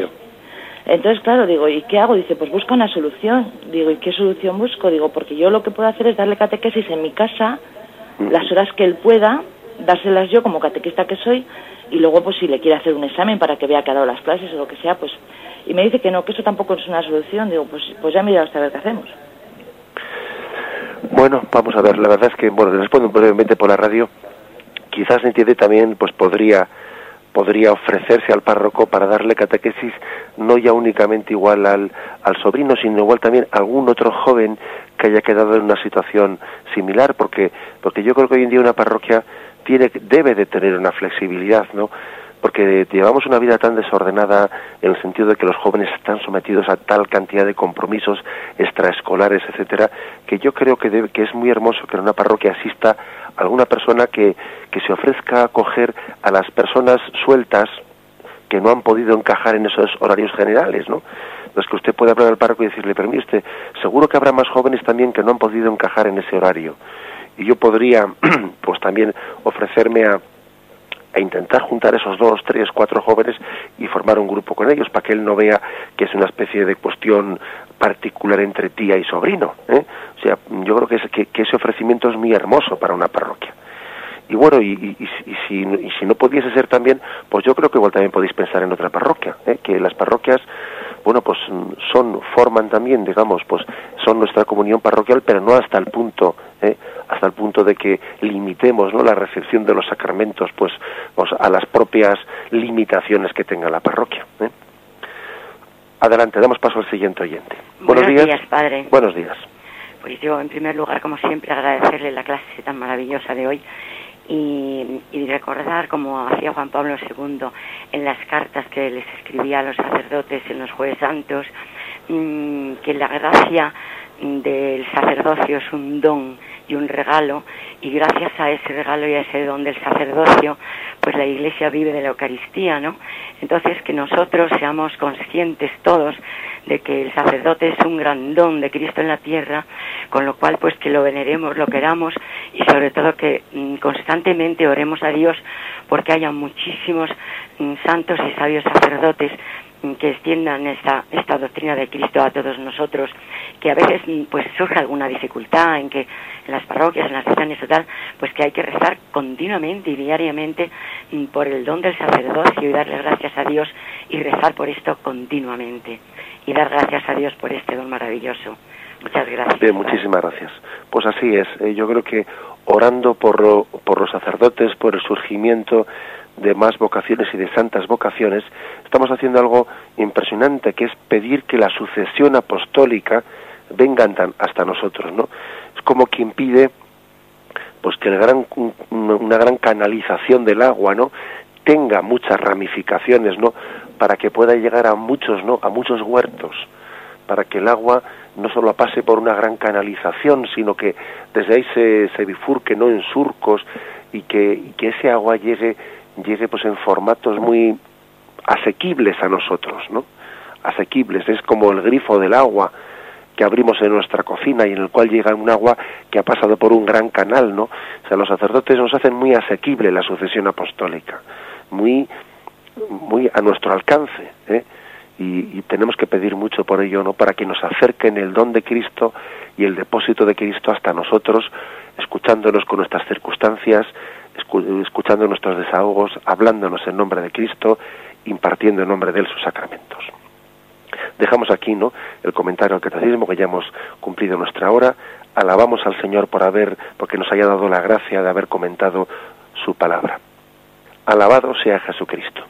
Entonces, claro, digo, ¿y qué hago? Dice, pues busca una solución. Digo, ¿y qué solución busco? Digo, porque yo lo que puedo hacer es darle catequesis en mi casa, las horas que él pueda, dárselas yo como catequista que soy, y luego, pues si le quiere hacer un examen para que vea que ha dado las clases o lo que sea, pues... Y me dice que no, que eso tampoco es una solución. Digo, pues, pues ya mira hasta ver qué hacemos. Bueno, vamos a ver, la verdad es que, bueno, le respondo brevemente por la radio. Quizás entiende también, pues podría podría ofrecerse al párroco para darle catequesis no ya únicamente igual al, al sobrino, sino igual también a algún otro joven que haya quedado en una situación similar, porque, porque yo creo que hoy en día una parroquia tiene, debe de tener una flexibilidad, ¿no? porque llevamos una vida tan desordenada en el sentido de que los jóvenes están sometidos a tal cantidad de compromisos extraescolares, etcétera, que yo creo que, debe- que es muy hermoso que en una parroquia asista alguna persona que, que se ofrezca a acoger a las personas sueltas que no han podido encajar en esos horarios generales, ¿no? Los que usted puede hablar al párroco y decirle, pero mire usted, seguro que habrá más jóvenes también que no han podido encajar en ese horario. Y yo podría, pues también ofrecerme a, a intentar juntar esos dos, tres, cuatro jóvenes y formar un grupo con ellos para que él no vea que es una especie de cuestión particular entre tía y sobrino. ¿eh? O sea, yo creo que, es- que, ese ofrecimiento es muy hermoso para una parroquia. Y bueno, y, y- y si, y si no pudiese ser también, pues yo creo que igual también podéis pensar en otra parroquia, ¿eh? que las parroquias, bueno, pues mm, son, forman también, digamos, pues son nuestra comunión parroquial, pero no hasta el punto, ¿eh? hasta el punto de que limitemos, ¿no? La recepción de los sacramentos, pues, pues a las propias limitaciones que tenga la parroquia. ¿eh? Adelante, damos paso al siguiente oyente. Buenos días, padre. Buenos días. Pues yo, en primer lugar, como siempre, agradecerle la clase tan maravillosa de hoy y, y recordar, como hacía Juan Pablo II en las cartas que les escribía a los sacerdotes en los Jueves Santos, mm, que la gracia del sacerdocio es un don y un regalo y gracias a ese regalo y a ese don del sacerdocio pues la iglesia vive de la Eucaristía, ¿no? Entonces que nosotros seamos conscientes todos de que el sacerdote es un gran don de Cristo en la tierra, con lo cual pues que lo veneremos, lo queramos y sobre todo que mm, constantemente oremos a Dios porque haya muchísimos mm, santos y sabios sacerdotes que extiendan esta, esta doctrina de Cristo a todos nosotros, que a veces mm, pues surge alguna dificultad en que en las parroquias, en las secciones o tal, pues que hay que rezar continuamente y diariamente mm, por el don del sacerdocio y darle gracias a Dios y rezar por esto continuamente y dar gracias a Dios por este don maravilloso. Muchas gracias. Bien, muchísimas gracias. Pues así es. Eh, yo creo que orando por, por los sacerdotes, por el surgimiento de más vocaciones y de santas vocaciones, estamos haciendo algo impresionante, que es pedir que la sucesión apostólica vengan tan- hasta nosotros, ¿no? Es como quien pide pues que el gran, un- una gran canalización del agua, ¿no? tenga muchas ramificaciones, ¿no? Para que pueda llegar a muchos, ¿no? A muchos huertos, para que el agua no solo pase por una gran canalización, sino que desde ahí se, se bifurque, ¿no? En surcos y que, y que ese agua llegue, llegue pues en formatos muy asequibles a nosotros, ¿no? Asequibles, es como el grifo del agua, que abrimos en nuestra cocina y en el cual llega un agua que ha pasado por un gran canal, ¿no? O sea, los sacerdotes nos hacen muy asequible la sucesión apostólica, muy, muy a nuestro alcance, ¿eh? y, y, tenemos que pedir mucho por ello, ¿no? Para que nos acerquen el don de Cristo y el depósito de Cristo hasta nosotros, escuchándonos con nuestras circunstancias, escuchando nuestros desahogos, hablándonos en nombre de Cristo, impartiendo en nombre de Él sus sacramentos. Dejamos aquí no el comentario al catecismo que ya hemos cumplido nuestra hora. Alabamos al Señor por haber porque nos haya dado la gracia de haber comentado su palabra. Alabado sea Jesucristo